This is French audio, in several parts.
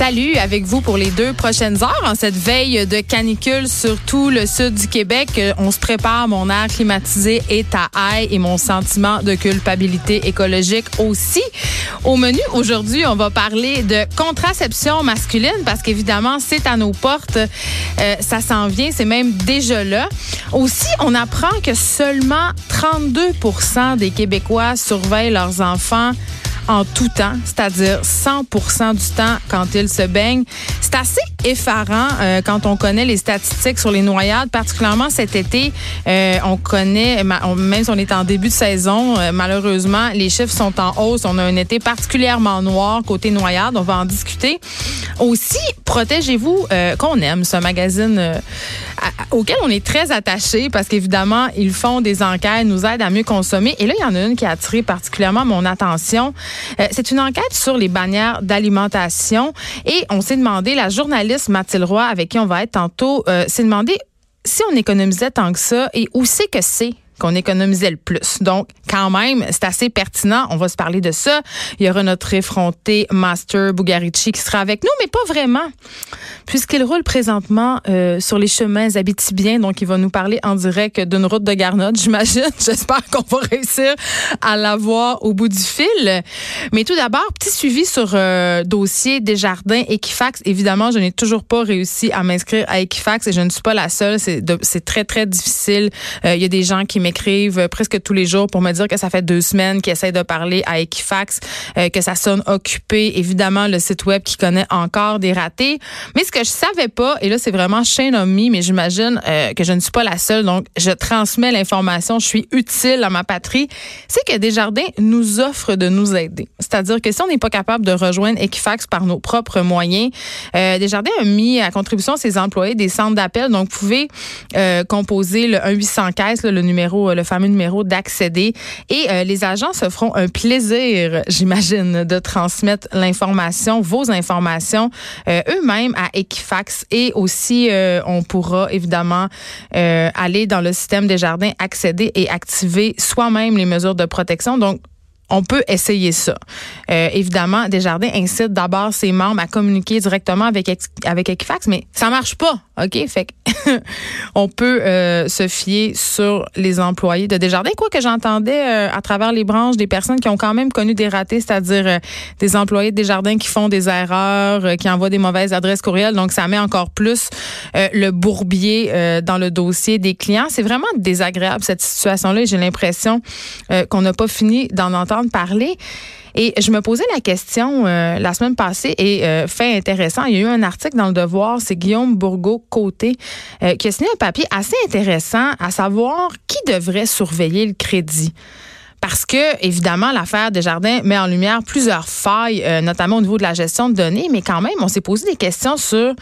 Salut avec vous pour les deux prochaines heures en cette veille de canicule sur tout le sud du Québec. On se prépare, mon air climatisé est à aille et mon sentiment de culpabilité écologique aussi. Au menu aujourd'hui, on va parler de contraception masculine parce qu'évidemment, c'est à nos portes. Euh, ça s'en vient, c'est même déjà là. Aussi, on apprend que seulement 32% des Québécois surveillent leurs enfants en tout temps, c'est-à-dire 100% du temps quand ils se baignent. C'est assez effarant euh, quand on connaît les statistiques sur les noyades, particulièrement cet été. Euh, on connaît, même si on est en début de saison, euh, malheureusement, les chiffres sont en hausse. On a un été particulièrement noir côté noyade. On va en discuter. Aussi, protégez-vous qu'on aime ce magazine auquel on est très attaché parce qu'évidemment, ils font des enquêtes, nous aident à mieux consommer. Et là, il y en a une qui a attiré particulièrement mon attention. Euh, c'est une enquête sur les bannières d'alimentation et on s'est demandé, la journaliste Mathilde Roy, avec qui on va être tantôt, euh, s'est demandé si on économisait tant que ça et où c'est que c'est qu'on économisait le plus. Donc, quand même, c'est assez pertinent. On va se parler de ça. Il y aura notre effronté Master Bugarici qui sera avec nous, mais pas vraiment, puisqu'il roule présentement euh, sur les chemins habitibiens. Donc, il va nous parler en direct d'une route de Garnotte, j'imagine. J'espère qu'on va réussir à l'avoir au bout du fil. Mais tout d'abord, petit suivi sur euh, dossier Desjardins Equifax. Évidemment, je n'ai toujours pas réussi à m'inscrire à Equifax et je ne suis pas la seule. C'est très, très difficile. Euh, il y a des gens qui m'écrivent presque tous les jours pour me dire que ça fait deux semaines qu'ils essayent de parler à Equifax, euh, que ça sonne occupé. Évidemment, le site web qui connaît encore des ratés. Mais ce que je savais pas, et là, c'est vraiment chaîne mais j'imagine euh, que je ne suis pas la seule, donc je transmets l'information, je suis utile à ma patrie, c'est que Desjardins nous offre de nous aider. C'est-à-dire que si on n'est pas capable de rejoindre Equifax par nos propres moyens, euh, Desjardins a mis à contribution ses employés des centres d'appel. Donc, vous pouvez euh, composer le 1-800 caisse, le numéro euh, le fameux numéro d'accéder. Et euh, les agents se feront un plaisir, j'imagine, de transmettre l'information, vos informations, euh, eux-mêmes à Equifax. Et aussi, on pourra évidemment aller dans le système des jardins, accéder et activer soi-même les mesures de protection. Donc, on peut essayer ça. Euh, évidemment, Desjardins incite d'abord ses membres à communiquer directement avec avec Equifax, mais ça marche pas, ok? Fait on peut euh, se fier sur les employés de Desjardins. Quoi que j'entendais euh, à travers les branches des personnes qui ont quand même connu des ratés, c'est-à-dire des employés de Desjardins qui font des erreurs, qui envoient des mauvaises adresses courriels. Donc ça met encore plus le bourbier dans le dossier des clients. C'est vraiment désagréable cette situation-là. J'ai l'impression qu'on n'a pas fini d'en entendre parler. Et je me posais la question euh, la semaine passée et euh, fait intéressant, il y a eu un article dans le Devoir, c'est Guillaume Bourgault-Côté euh, qui a signé un papier assez intéressant à savoir qui devrait surveiller le crédit parce que évidemment l'affaire Desjardins met en lumière plusieurs failles, notamment au niveau de la gestion de données, mais quand même on s'est posé des questions sur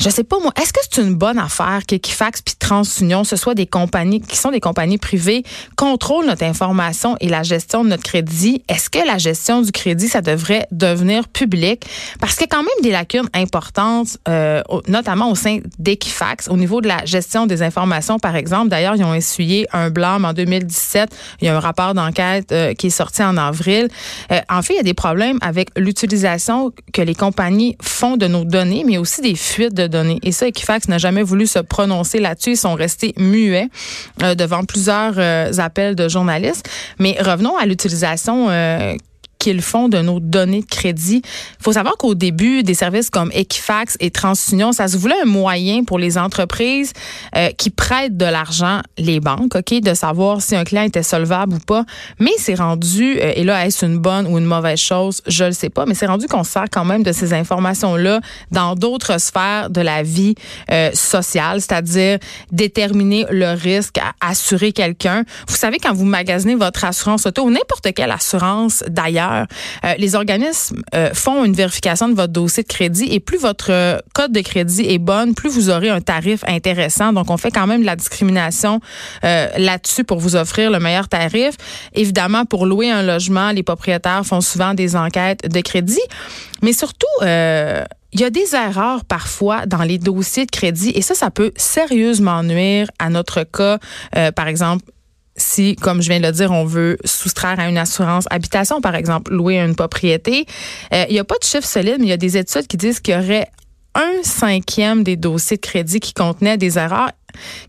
je sais pas moi, est-ce que c'est une bonne affaire qu'Equifax puis TransUnion, ce soit des compagnies qui sont des compagnies privées, contrôlent notre information et la gestion de notre crédit? Est-ce que la gestion du crédit, ça devrait devenir public? Parce qu'il y a quand même des lacunes importantes, euh, notamment au sein d'Equifax, au niveau de la gestion des informations, par exemple. D'ailleurs, ils ont essuyé un blâme en 2017. Il y a un rapport euh, qui est sorti en avril. Euh, en fait, il y a des problèmes avec l'utilisation que les compagnies font de nos données, mais aussi des fuites de données. Et ça, Equifax n'a jamais voulu se prononcer là-dessus. Ils sont restés muets euh, devant plusieurs appels de journalistes. Mais revenons à l'utilisation qu'ils font de nos données de crédit. Il faut savoir qu'au début, des services comme Equifax et TransUnion, ça se voulait un moyen pour les entreprises euh, qui prêtent de l'argent, les banques, OK, de savoir si un client était solvable ou pas. Mais c'est rendu, euh, et là, est-ce une bonne ou une mauvaise chose? Je le sais pas, mais c'est rendu qu'on sert quand même de ces informations-là dans d'autres sphères de la vie euh, sociale, c'est-à-dire déterminer le risque, à assurer quelqu'un. Vous savez, quand vous magasinez votre assurance auto ou n'importe quelle assurance d'ailleurs, euh, les organismes euh, font une vérification de votre dossier de crédit et plus votre euh, code de crédit est bonne, plus vous aurez un tarif intéressant. Donc, on fait quand même de la discrimination là-dessus pour vous offrir le meilleur tarif. Évidemment, pour louer un logement, les propriétaires font souvent des enquêtes de crédit, mais surtout, il y a des erreurs parfois dans les dossiers de crédit et ça, ça peut sérieusement nuire à notre cas. par exemple, si, comme je viens de le dire, on veut soustraire à une assurance habitation, par exemple, louer une propriété. Euh, il n'y a pas de chiffre solide, mais il y a des études qui disent qu'il y aurait un cinquième des dossiers de crédit qui contenaient des erreurs,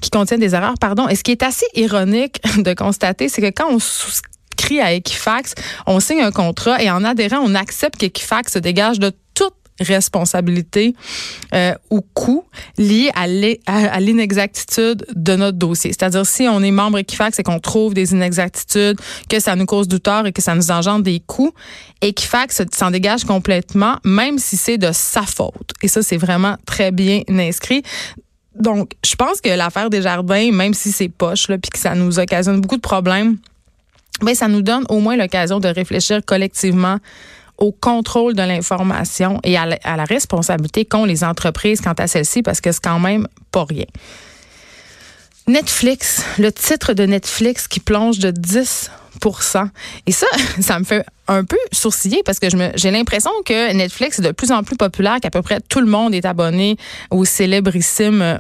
qui contiennent des erreurs, pardon. Et ce qui est assez ironique de constater, c'est que quand on souscrit à Equifax, on signe un contrat et en adhérant, on accepte qu'Equifax se dégage de responsabilité euh, ou coût lié à l'inexactitude de notre dossier. C'est-à-dire si on est membre Equifax et qu'on trouve des inexactitudes, que ça nous cause du tort et que ça nous engendre des coûts, Equifax s'en dégage complètement, même si c'est de sa faute. Et ça, c'est vraiment très bien inscrit. Donc, je pense que l'affaire des jardins, même si c'est poche, puis que ça nous occasionne beaucoup de problèmes, ben, ça nous donne au moins l'occasion de réfléchir collectivement au contrôle de l'information et à la, responsabilité qu'ont les entreprises quant à celle-ci parce que c'est quand même pas rien. Netflix, le titre de Netflix qui plonge de 10% et ça, ça me fait un peu sourciller parce que j'ai l'impression que Netflix est de plus en plus populaire, qu'à peu près tout le monde est abonné au célébrissime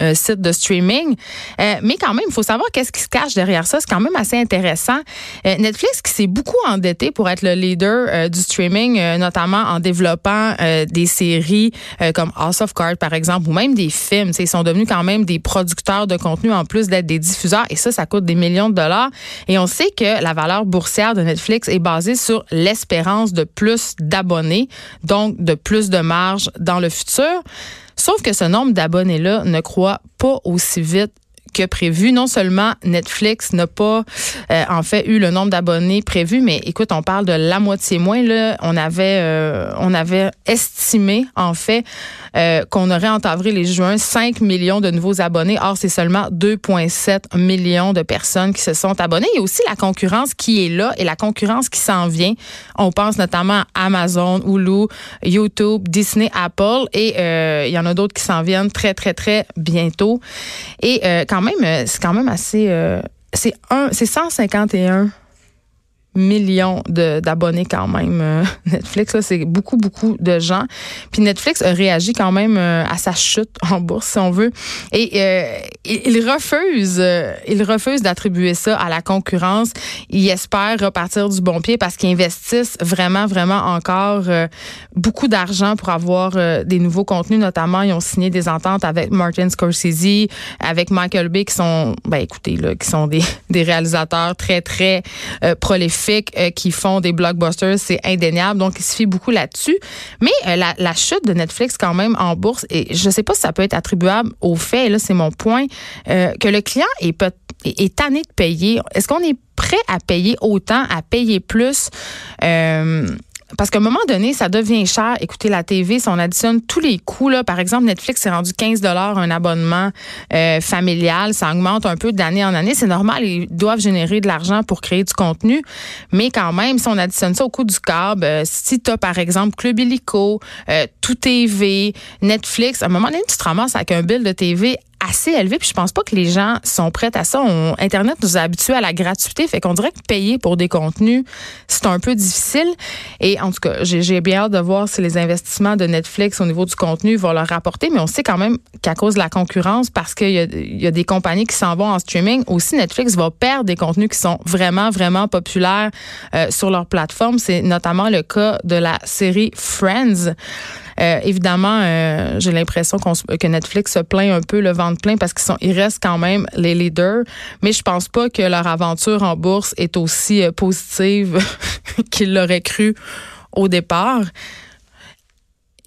euh, site de streaming. Euh, mais quand même, il faut savoir qu'est-ce qui se cache derrière ça. C'est quand même assez intéressant. Euh, Netflix qui s'est beaucoup endetté pour être le leader du streaming, notamment en développant des séries comme House of Cards, par exemple, ou même des films. Ils sont devenus quand même des producteurs de contenu en plus d'être des diffuseurs. Et ça, ça coûte des millions de dollars. Et on sait que la valeur boursière de Netflix est basée sur l'espérance de plus d'abonnés, donc de plus de marge dans le futur. Sauf que ce nombre d'abonnés-là ne croît pas aussi vite que prévu. Non seulement Netflix n'a pas euh, en fait eu le nombre d'abonnés prévu, mais écoute, on parle de la moitié moins. Là, on avait euh, on avait estimé en fait euh, qu'on aurait en avril et juin 5 millions de nouveaux abonnés. Or, c'est seulement 2,7 millions de personnes qui se sont abonnées. Il y a aussi la concurrence qui est là et la concurrence qui s'en vient. On pense notamment à Amazon, Hulu, YouTube, Disney, Apple et il y en a d'autres qui s'en viennent très très très bientôt. Et quand même, euh, c'est quand même assez. Euh, c'est un, c'est 151 millions d'abonnés quand même. Euh, Netflix, c'est beaucoup, beaucoup de gens. Puis Netflix a réagi quand même euh, à sa chute en bourse, si on veut. Et euh, il refuse, il refuse d'attribuer ça à la concurrence. Il espère repartir du bon pied parce qu'ils investissent vraiment, vraiment encore beaucoup d'argent pour avoir des nouveaux contenus. Notamment, ils ont signé des ententes avec Martin Scorsese, avec Michael Bay, qui sont, ben écoutez, là, qui sont des, des réalisateurs très, très prolifiques euh, qui font des blockbusters, c'est indéniable. Donc, il se fie beaucoup là-dessus. Mais euh, la, chute de Netflix quand même en bourse, et je ne sais pas si ça peut être attribuable au fait, là c'est mon point, euh, que le client est, est, tanné de payer. Est-ce qu'on est prêt à payer autant, à payer plus? Parce qu'à un moment donné, ça devient cher. Écoutez, la TV, si on additionne tous les coûts, là, par exemple, Netflix c'est rendu 15 un abonnement euh, familial. Ça augmente un peu d'année en année. C'est normal, ils doivent générer de l'argent pour créer du contenu. Mais quand même, si on additionne ça au coût du câble, euh, si tu as, par exemple, Club Illico, euh, Tout TV, Netflix, à un moment donné, tu te ramasses avec un bill de TV assez élevé. Puis je pense pas que les gens sont prêts à ça. Internet nous a habitués à la gratuité. Fait qu'on dirait que payer pour des contenus, c'est un peu difficile. Et en tout cas, j'ai bien hâte de voir si les investissements de Netflix au niveau du contenu vont leur rapporter. Mais on sait quand même qu'à cause de la concurrence, parce qu'il y, y, a des compagnies qui s'en vont en streaming, aussi Netflix va perdre des contenus qui sont vraiment, vraiment populaires euh, sur leur plateforme. C'est notamment le cas de la série Friends. Euh, évidemment, euh, j'ai l'impression que Netflix se plaint un peu le ventre plein parce qu'ils sont, ils restent quand même les leaders, mais je pense pas que leur aventure en bourse est aussi euh, positive qu'ils l'auraient cru au départ.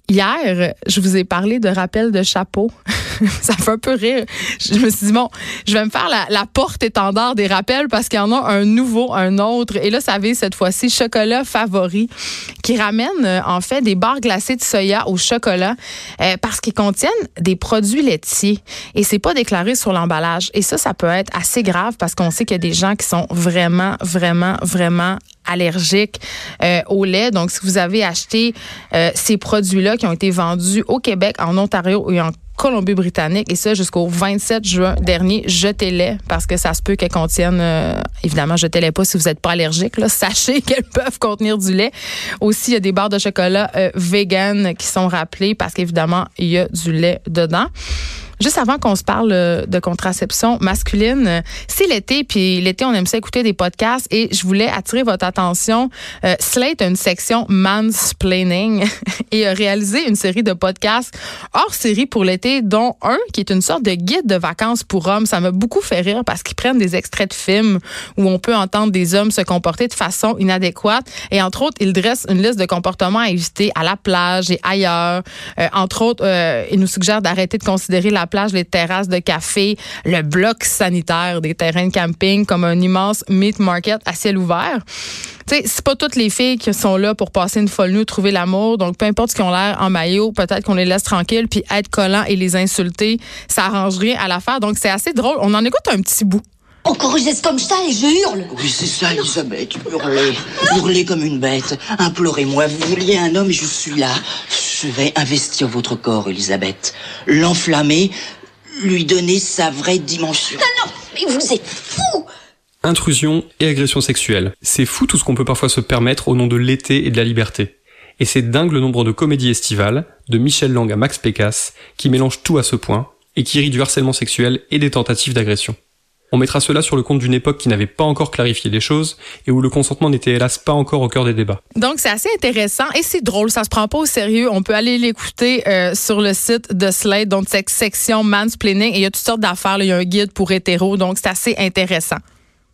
Hier, je vous ai parlé de rappel de chapeau. ça fait un peu rire. Je me suis dit, bon, je vais me faire la, porte-étendard des rappels parce qu'il y en a un nouveau, un autre. Et là, ça avait cette fois-ci chocolat favori qui ramène euh, en fait des barres glacées de soya au chocolat euh, parce qu'ils contiennent des produits laitiers et c'est pas déclaré sur l'emballage. Et ça, ça peut être assez grave parce qu'on sait qu'il y a des gens qui sont vraiment, vraiment, vraiment allergiques euh, au lait. Donc, si vous avez acheté ces produits-là qui ont été vendus au Québec, en Ontario et en Colombie-Britannique et ça jusqu'au 27 juin dernier. Jetez-les parce que ça se peut qu'elles contiennent, euh, évidemment, jetez-les pas si vous n'êtes pas allergique. Là. Sachez qu'elles peuvent contenir du lait. Aussi, il y a des barres de chocolat euh, vegan qui sont rappelées parce qu'évidemment, il y a du lait dedans. Juste avant qu'on se parle euh, de contraception masculine, euh, c'est l'été, puis l'été, on aime ça écouter des podcasts et je voulais attirer votre attention. Euh, Slate a une section mansplaining et a réalisé une série de podcasts hors série pour l'été, dont un qui est une sorte de guide de vacances pour hommes. Ça m'a beaucoup fait rire parce qu'ils prennent des extraits de films où on peut entendre des hommes se comporter de façon inadéquate et entre autres, ils dressent une liste de comportements à éviter à la plage et ailleurs. entre autres, ils nous suggèrent d'arrêter de considérer la plage, les terrasses de café, le bloc sanitaire des terrains de camping comme un immense meat market à ciel ouvert. Tu sais, c'est pas toutes les filles qui sont là pour passer une folle nuit, trouver l'amour. Donc, peu importe ce qu'ils ont l'air en maillot, peut-être qu'on les laisse tranquilles, puis être collant et les insulter, ça arrange rien à l'affaire. Donc, c'est assez drôle. On en écoute un petit bout. Encore une comme ça et je hurle. Oui, c'est ça, Elisabeth. Hurler. Hurler comme une bête. Implorez-moi. Vous vouliez un homme et je suis là. Je vais investir votre corps, Elisabeth. L'enflammer, lui donner sa vraie dimension. Non, non, mais vous êtes fou Intrusion et agression sexuelle. C'est fou tout ce qu'on peut parfois se permettre au nom de l'été et de la liberté. Et c'est dingue le nombre de comédies estivales, de Michel Lang à Max Pécasse, qui mélangent tout à ce point, et qui rient du harcèlement sexuel et des tentatives d'agression. On mettra cela sur le compte d'une époque qui n'avait pas encore clarifié les choses et où le consentement n'était hélas pas encore au cœur des débats. Donc c'est assez intéressant et c'est drôle, ça se prend pas au sérieux. On peut aller l'écouter euh, sur le site de Slate, donc cette section mansplaining et il y a toutes sortes d'affaires. Il y a un guide pour hétéros, donc c'est assez intéressant.